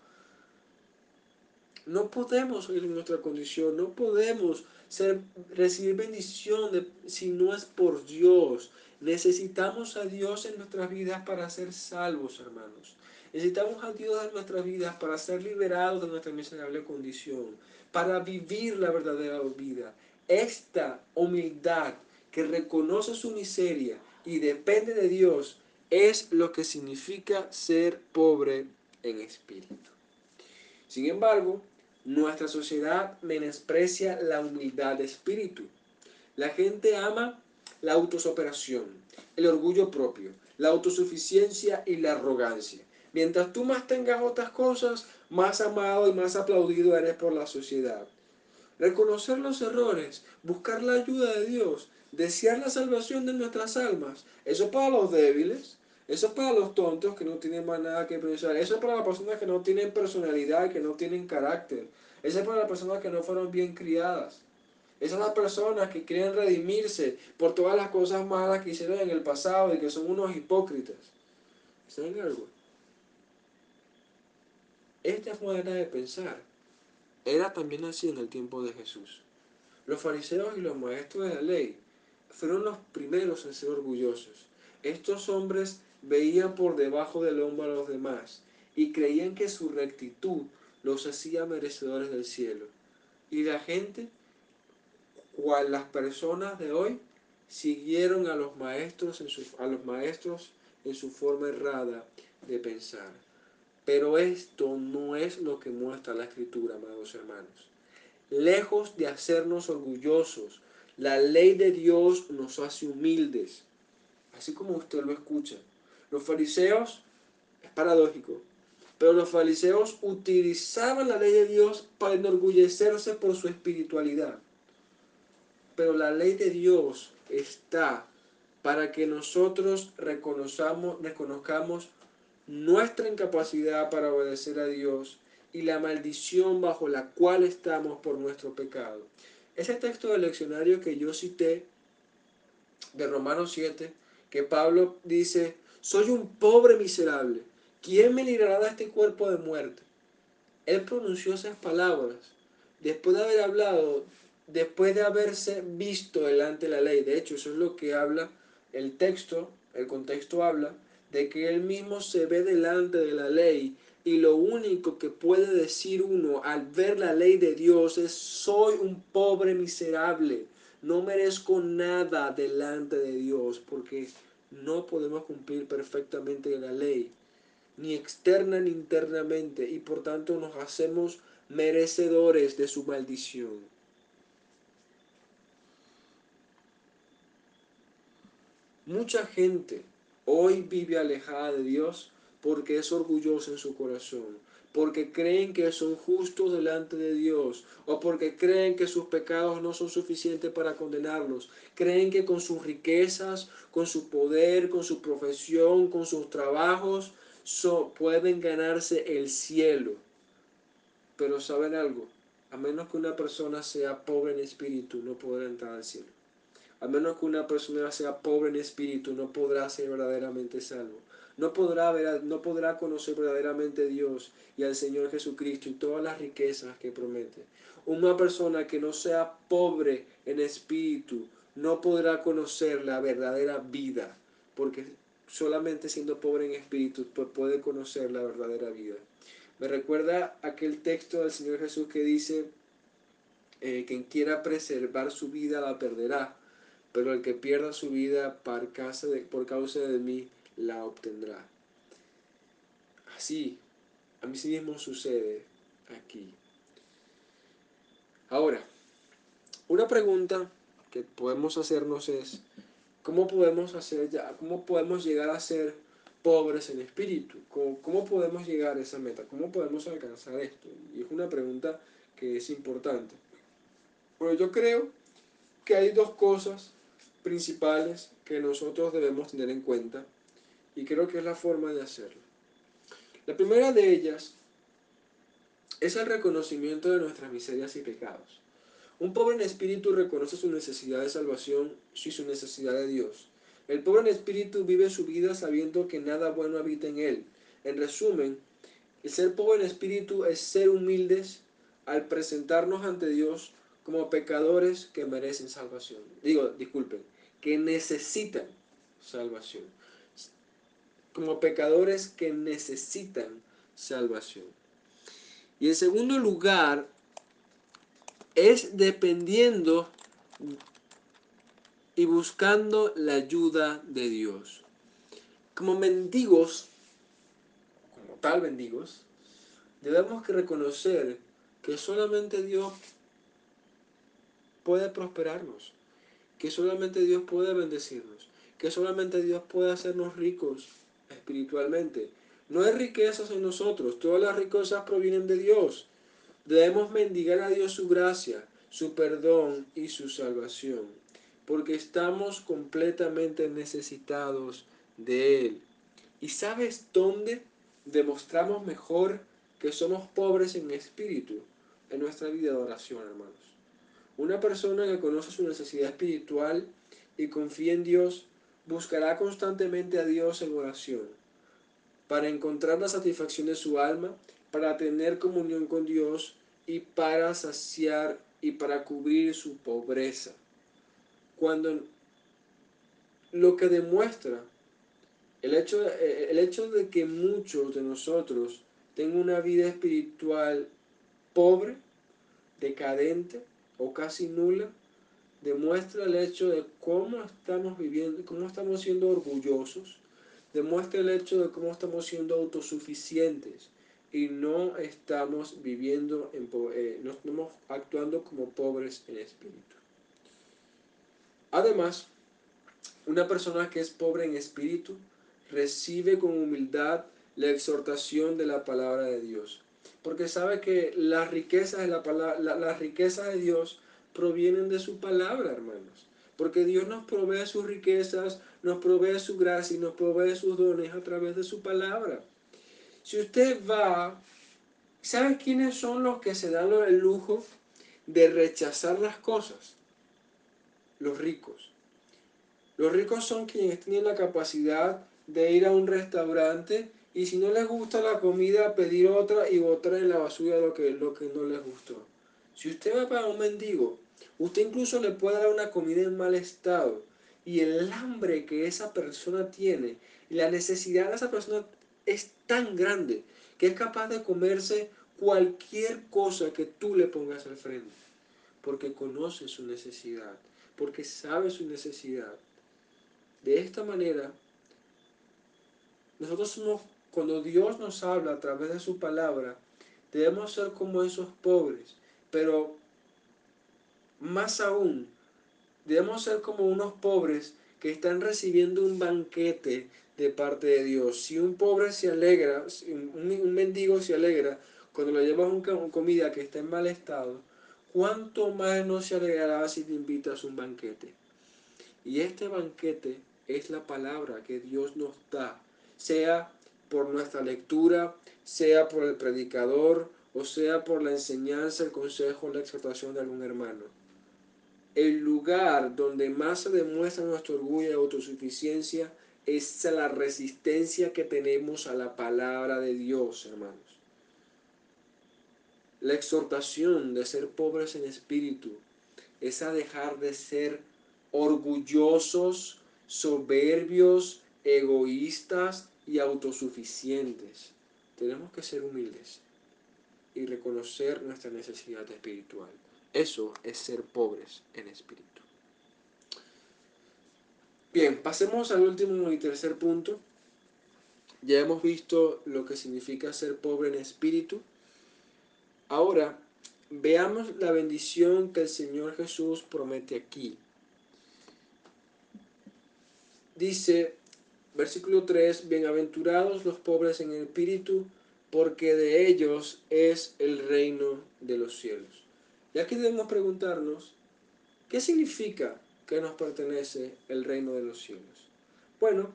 No podemos en nuestra condición, no podemos ser, recibir bendición si no es por Dios. Necesitamos a Dios en nuestras vidas para ser salvos, hermanos. Necesitamos a Dios en nuestras vidas para ser liberados de nuestra miserable condición, para vivir la verdadera vida. Esta humildad que reconoce su miseria y depende de Dios es lo que significa ser pobre en espíritu. Sin embargo, nuestra sociedad menosprecia la humildad de espíritu. La gente ama la autosoperación, el orgullo propio, la autosuficiencia y la arrogancia. Mientras tú más tengas otras cosas, más amado y más aplaudido eres por la sociedad reconocer los errores, buscar la ayuda de Dios, desear la salvación de nuestras almas. Eso es para los débiles, eso es para los tontos que no tienen más nada que pensar, eso es para las personas que no tienen personalidad, que no tienen carácter, eso es para las personas que no fueron bien criadas. Esas son las personas que quieren redimirse por todas las cosas malas que hicieron en el pasado y que son unos hipócritas. ¿Saben algo? Esta es manera de pensar era también así en el tiempo de Jesús. Los fariseos y los maestros de la ley fueron los primeros en ser orgullosos. Estos hombres veían por debajo del hombro a los demás y creían que su rectitud los hacía merecedores del cielo. Y la gente, cual las personas de hoy, siguieron a los maestros en su, a los maestros en su forma errada de pensar. Pero esto no es lo que muestra la escritura, amados hermanos. Lejos de hacernos orgullosos, la ley de Dios nos hace humildes, así como usted lo escucha. Los fariseos, es paradójico, pero los fariseos utilizaban la ley de Dios para enorgullecerse por su espiritualidad. Pero la ley de Dios está para que nosotros reconozcamos, reconozcamos nuestra incapacidad para obedecer a Dios y la maldición bajo la cual estamos por nuestro pecado. Ese texto del leccionario que yo cité de Romanos 7, que Pablo dice, soy un pobre miserable, ¿quién me librará de este cuerpo de muerte? Él pronunció esas palabras después de haber hablado, después de haberse visto delante de la ley. De hecho, eso es lo que habla el texto, el contexto habla de que él mismo se ve delante de la ley y lo único que puede decir uno al ver la ley de Dios es soy un pobre miserable, no merezco nada delante de Dios porque no podemos cumplir perfectamente la ley, ni externa ni internamente, y por tanto nos hacemos merecedores de su maldición. Mucha gente hoy vive alejada de Dios porque es orgulloso en su corazón, porque creen que son justos delante de Dios o porque creen que sus pecados no son suficientes para condenarlos. Creen que con sus riquezas, con su poder, con su profesión, con sus trabajos, pueden ganarse el cielo. Pero saben algo, a menos que una persona sea pobre en espíritu, no podrá entrar al cielo. A menos que una persona sea pobre en espíritu, no podrá ser verdaderamente salvo no podrá, ver, no podrá conocer verdaderamente a Dios y al Señor Jesucristo y todas las riquezas que promete. Una persona que no sea pobre en espíritu no podrá conocer la verdadera vida, porque solamente siendo pobre en espíritu pues puede conocer la verdadera vida. Me recuerda aquel texto del Señor Jesús que dice, eh, quien quiera preservar su vida la perderá, pero el que pierda su vida por causa de, por causa de mí la obtendrá. Así, a mí sí mismo sucede aquí. Ahora, una pregunta que podemos hacernos es, ¿cómo podemos, hacer cómo podemos llegar a ser pobres en espíritu? ¿Cómo, ¿Cómo podemos llegar a esa meta? ¿Cómo podemos alcanzar esto? Y es una pregunta que es importante. Bueno, yo creo que hay dos cosas principales que nosotros debemos tener en cuenta y creo que es la forma de hacerlo. La primera de ellas es el reconocimiento de nuestras miserias y pecados. Un pobre en espíritu reconoce su necesidad de salvación y su necesidad de Dios. El pobre en espíritu vive su vida sabiendo que nada bueno habita en él. En resumen, el ser pobre en espíritu es ser humildes al presentarnos ante Dios como pecadores que merecen salvación. Digo, disculpen, que necesitan salvación como pecadores que necesitan salvación. Y en segundo lugar, es dependiendo y buscando la ayuda de Dios. Como mendigos, como tal mendigos, debemos que reconocer que solamente Dios puede prosperarnos, que solamente Dios puede bendecirnos, que solamente Dios puede hacernos ricos espiritualmente. No hay riquezas en nosotros, todas las riquezas provienen de Dios. Debemos mendigar a Dios su gracia, su perdón y su salvación, porque estamos completamente necesitados de Él. ¿Y sabes dónde demostramos mejor que somos pobres en espíritu? En nuestra vida de oración, hermanos. Una persona que conoce su necesidad espiritual y confía en Dios buscará constantemente a Dios en oración, para encontrar la satisfacción de su alma, para tener comunión con Dios y para saciar y para cubrir su pobreza. Cuando lo que demuestra el hecho, el hecho de que muchos de nosotros tengan una vida espiritual pobre, decadente o casi nula, demuestra el hecho de cómo estamos viviendo, cómo estamos siendo orgullosos, demuestra el hecho de cómo estamos siendo autosuficientes y no estamos viviendo, en, eh, no estamos actuando como pobres en espíritu. Además, una persona que es pobre en espíritu recibe con humildad la exhortación de la palabra de Dios, porque sabe que las riquezas de, la, palabra, de Dios provienen de su palabra, hermanos. Porque Dios nos provee sus riquezas, nos provee su gracia y nos provee sus dones a través de su palabra. Si usted va, ¿sabe quiénes son los que se dan el lujo de rechazar las cosas? Los ricos. Los ricos son quienes tienen la capacidad de ir a un restaurante y si no les gusta la comida, pedir otra y botar en la basura lo que, lo que no les gustó. Si usted va para un mendigo, Usted incluso le puede dar una comida en mal estado y el hambre que esa persona tiene y la necesidad de esa persona es tan grande que es capaz de comerse cualquier cosa que tú le pongas al frente, porque conoce su necesidad, porque sabe su necesidad. De esta manera, nosotros somos, cuando Dios nos habla a través de su palabra, debemos ser como esos pobres, pero más aún, debemos ser como unos pobres que están recibiendo un banquete de parte de Dios. Si un pobre se alegra, un, mendigo se alegra cuando lo llevas a comida que está en mal estado, ¿cuánto más no se alegrará si te invitas a un banquete? Y este banquete es la palabra que Dios nos da, sea por nuestra lectura, sea por el predicador, o sea por la enseñanza, el consejo, la exhortación de algún hermano. El lugar donde más se demuestra nuestro orgullo y autosuficiencia es la resistencia que tenemos a la palabra de Dios, hermanos. La exhortación de ser pobres en espíritu es a dejar de ser orgullosos, soberbios, egoístas y autosuficientes. Tenemos que ser humildes y reconocer nuestra necesidad espiritual. Eso es ser pobres en espíritu. Bien, pasemos al último y tercer punto. Ya hemos visto lo que significa ser pobre en espíritu. Ahora, veamos la bendición que el Señor Jesús promete aquí. Dice, versículo 3, bienaventurados los pobres en espíritu, porque de ellos es el reino de los cielos. Y aquí debemos preguntarnos, ¿qué significa que nos pertenece el reino de los cielos? Bueno,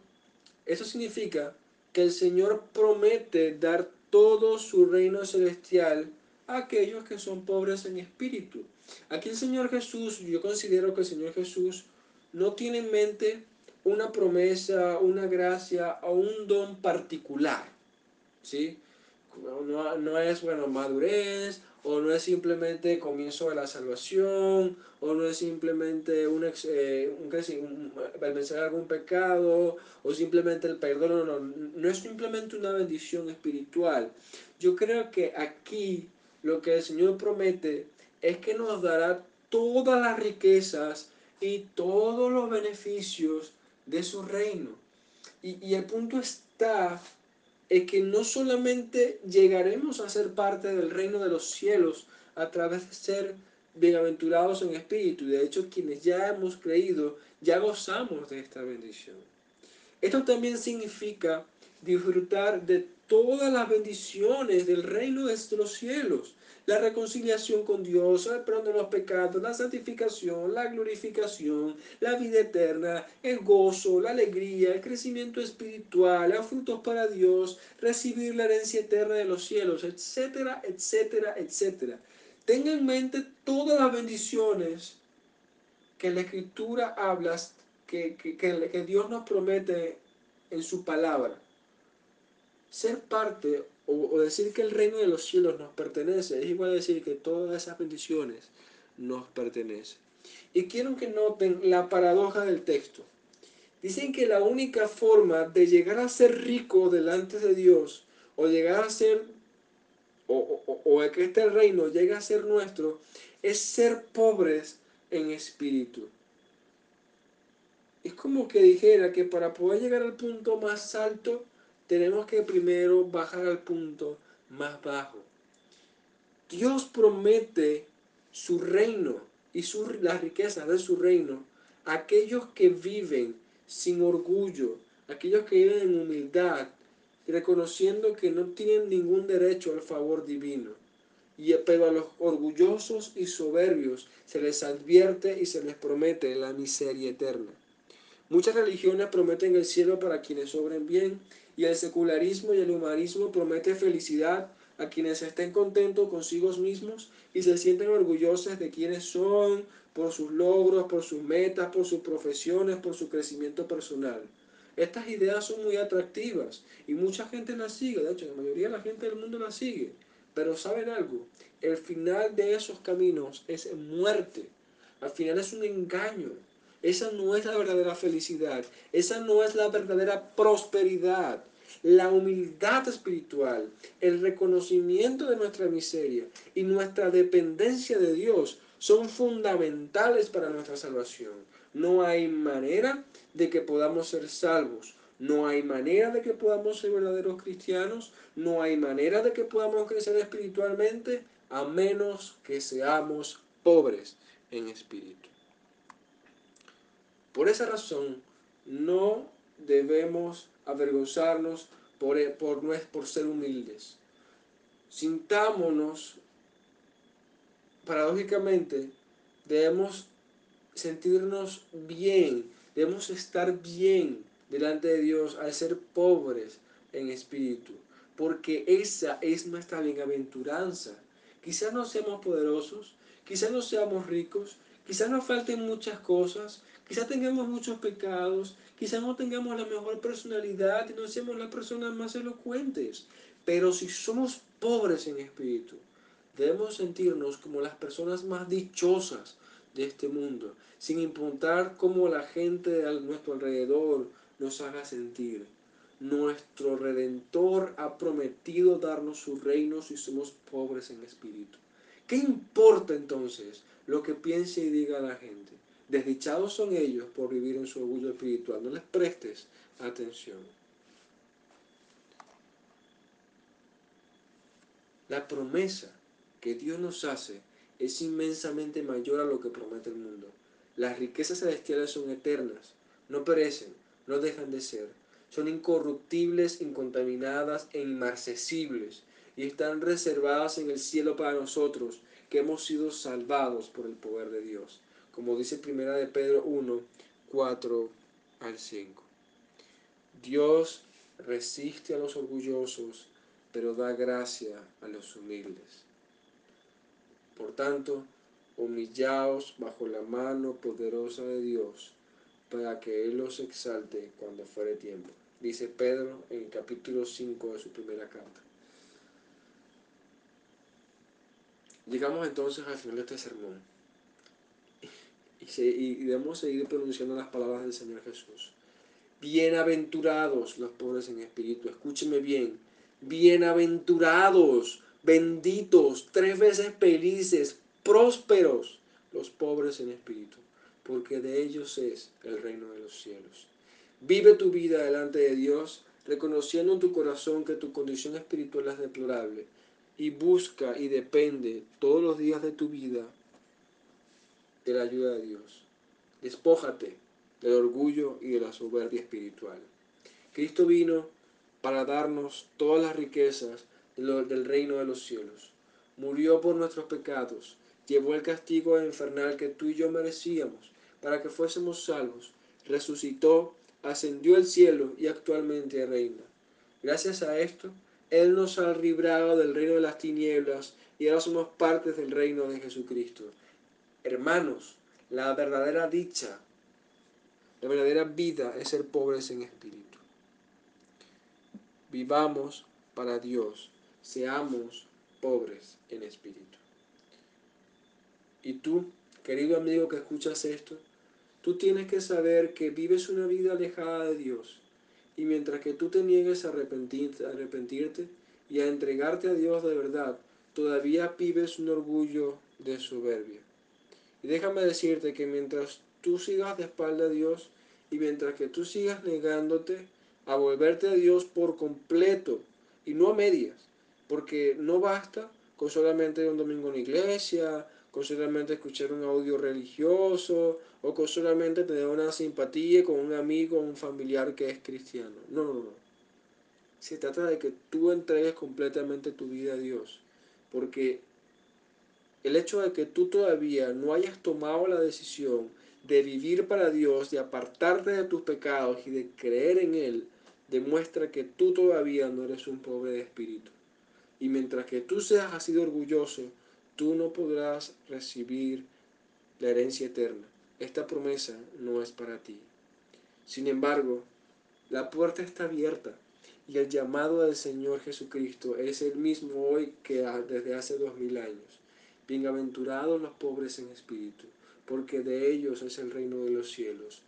eso significa que el Señor promete dar todo su reino celestial a aquellos que son pobres en espíritu. Aquí el Señor Jesús, yo considero que el Señor Jesús no tiene en mente una promesa, una gracia o un don particular. ¿sí? no, no es, bueno, madurez, o no es simplemente comienzo de la salvación, o no es simplemente un, eh, un, vencer algún pecado, o simplemente el perdón, no, no es simplemente una bendición espiritual. Yo creo que aquí lo que el Señor promete es que nos dará todas las riquezas y todos los beneficios de su reino. Y, y el punto está es que no solamente llegaremos a ser parte del reino de los cielos a través de ser bienaventurados en espíritu, de hecho quienes ya hemos creído, ya gozamos de esta bendición. Esto también significa disfrutar de todas las bendiciones del reino de los cielos la reconciliación con Dios, el perdón de los pecados, la santificación, la glorificación, la vida eterna, el gozo, la alegría, el crecimiento espiritual, los frutos para Dios, recibir la herencia eterna de los cielos, etcétera, etcétera, etcétera. Tenga en mente todas las bendiciones que la Escritura habla, que, que, que Dios nos promete en su palabra. Ser parte o, decir que el reino de los cielos nos pertenece, es igual a decir que todas esas bendiciones nos pertenecen. Y quiero que noten la paradoja del texto. Dicen que la única forma de llegar a ser rico delante de Dios, o llegar a ser, o, o, o que este reino llegue a ser nuestro, es ser pobres en espíritu. Es como que dijera que para poder llegar al punto más alto, tenemos que primero bajar al punto más bajo. Dios promete su reino y su, las riquezas de su reino a aquellos que viven sin orgullo, aquellos que viven en humildad, reconociendo que no tienen ningún derecho al favor divino. Y, pero a los orgullosos y soberbios se les advierte y se les promete la miseria eterna. Muchas religiones prometen el cielo para quienes obren bien y el secularismo y el humanismo promete felicidad a quienes estén contentos consigo mismos y se sienten orgullosos de quienes son, por sus logros, por sus metas, por sus profesiones, por su crecimiento personal. Estas ideas son muy atractivas y mucha gente las sigue, de hecho la mayoría de la gente del mundo las sigue. Pero ¿saben algo? El final de esos caminos es muerte. Al final es un engaño. Esa no es la verdadera felicidad. Esa no es la verdadera prosperidad. La humildad espiritual, el reconocimiento de nuestra miseria y nuestra dependencia de Dios son fundamentales para nuestra salvación. No hay manera de que podamos ser salvos. No hay manera de que podamos ser verdaderos cristianos. No hay manera de que podamos crecer espiritualmente a menos que seamos pobres en espíritu. Por esa razón, no debemos avergonzarnos por, por, por ser humildes. Sintámonos, paradójicamente, debemos sentirnos bien, debemos estar bien delante de Dios al ser pobres en espíritu, porque esa es nuestra bienaventuranza. Quizás no seamos poderosos, quizás no seamos ricos, quizás nos falten muchas cosas, quizás tengamos muchos pecados, quizás no tengamos la mejor personalidad y no seamos las personas más elocuentes, pero si somos pobres en espíritu, debemos sentirnos como las personas más dichosas de este mundo, sin importar cómo la gente a nuestro alrededor nos haga sentir. Nuestro Redentor ha prometido darnos su reino si somos pobres en espíritu. ¿Qué importa entonces lo que piense y diga la gente? Desdichados son ellos por vivir en su orgullo espiritual. No les prestes atención. La promesa que Dios nos hace es inmensamente mayor a lo que promete el mundo. Las riquezas celestiales son eternas, no perecen, no dejan de ser. Son incorruptibles, incontaminadas e inmarcesibles y están reservadas en el cielo para nosotros, que hemos sido salvados por el poder de Dios, como dice primera de Pedro 1, 4 al 5. Dios resiste a los orgullosos, pero da gracia a los humildes. Por tanto, humillaos bajo la mano poderosa de Dios, para que Él los exalte cuando fuere tiempo. Dice Pedro en el capítulo 5 de su primera carta. Llegamos entonces al final de este sermón y, debemos seguir pronunciando las palabras del Señor Jesús. Bienaventurados los pobres en espíritu, escúcheme bien, bienaventurados, benditos, tres veces felices, prósperos los pobres en espíritu porque de ellos es el reino de los cielos. Vive tu vida delante de Dios, reconociendo en tu corazón que tu condición espiritual es deplorable, y busca y depende todos los días de tu vida de la ayuda de Dios. Despójate del orgullo y de la soberbia espiritual. Cristo vino para darnos todas las riquezas del reino de los cielos. Murió por nuestros pecados, llevó el castigo infernal que tú y yo merecíamos para que fuésemos salvos, resucitó, ascendió al cielo y actualmente reina. Gracias a esto, Él nos ha librado del reino de las tinieblas y ahora somos partes del reino de Jesucristo. Hermanos, la verdadera dicha, la verdadera vida es ser pobres en espíritu. Vivamos para Dios, seamos pobres en espíritu. ¿Y tú, querido amigo que escuchas esto? Tú tienes que saber que vives una vida alejada de Dios. Y mientras que tú te niegues a arrepentirte, y a entregarte a Dios de verdad, todavía vives un orgullo de soberbia. Y déjame decirte que mientras tú sigas de espalda a Dios y mientras que tú sigas negándote a volverte a Dios por completo y no a medias, porque no basta con solamente un domingo en la iglesia, con solamente escuchar un audio religioso o con solamente tener una simpatía con un amigo o un familiar que es cristiano. No, no, no. Se trata de que tú entregues completamente tu vida a Dios. Porque el hecho de que tú todavía no hayas tomado la decisión de vivir para Dios, de apartarte de tus pecados y de creer en Él, demuestra que tú todavía no eres un pobre de espíritu. Y mientras que tú seas así orgulloso, tú no podrás recibir la herencia eterna. Esta promesa no es para ti. Sin embargo, la puerta está abierta y el llamado del Señor Jesucristo es el mismo hoy que desde hace dos mil años. Bienaventurados los pobres en espíritu, porque de ellos es el reino de los cielos.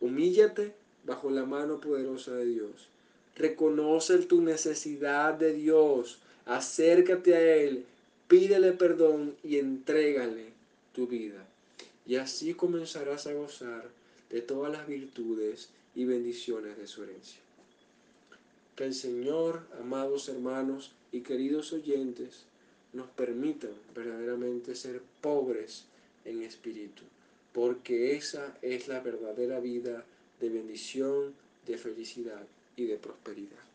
Humíllate bajo la mano poderosa de Dios. Reconoce tu necesidad de Dios. Acércate a Él pídele perdón y entrégale tu vida. Y así comenzarás a gozar de todas las virtudes y bendiciones de su herencia. Que el Señor, amados hermanos y queridos oyentes, nos permita verdaderamente ser pobres en espíritu, porque esa es la verdadera vida de bendición, de felicidad y de prosperidad.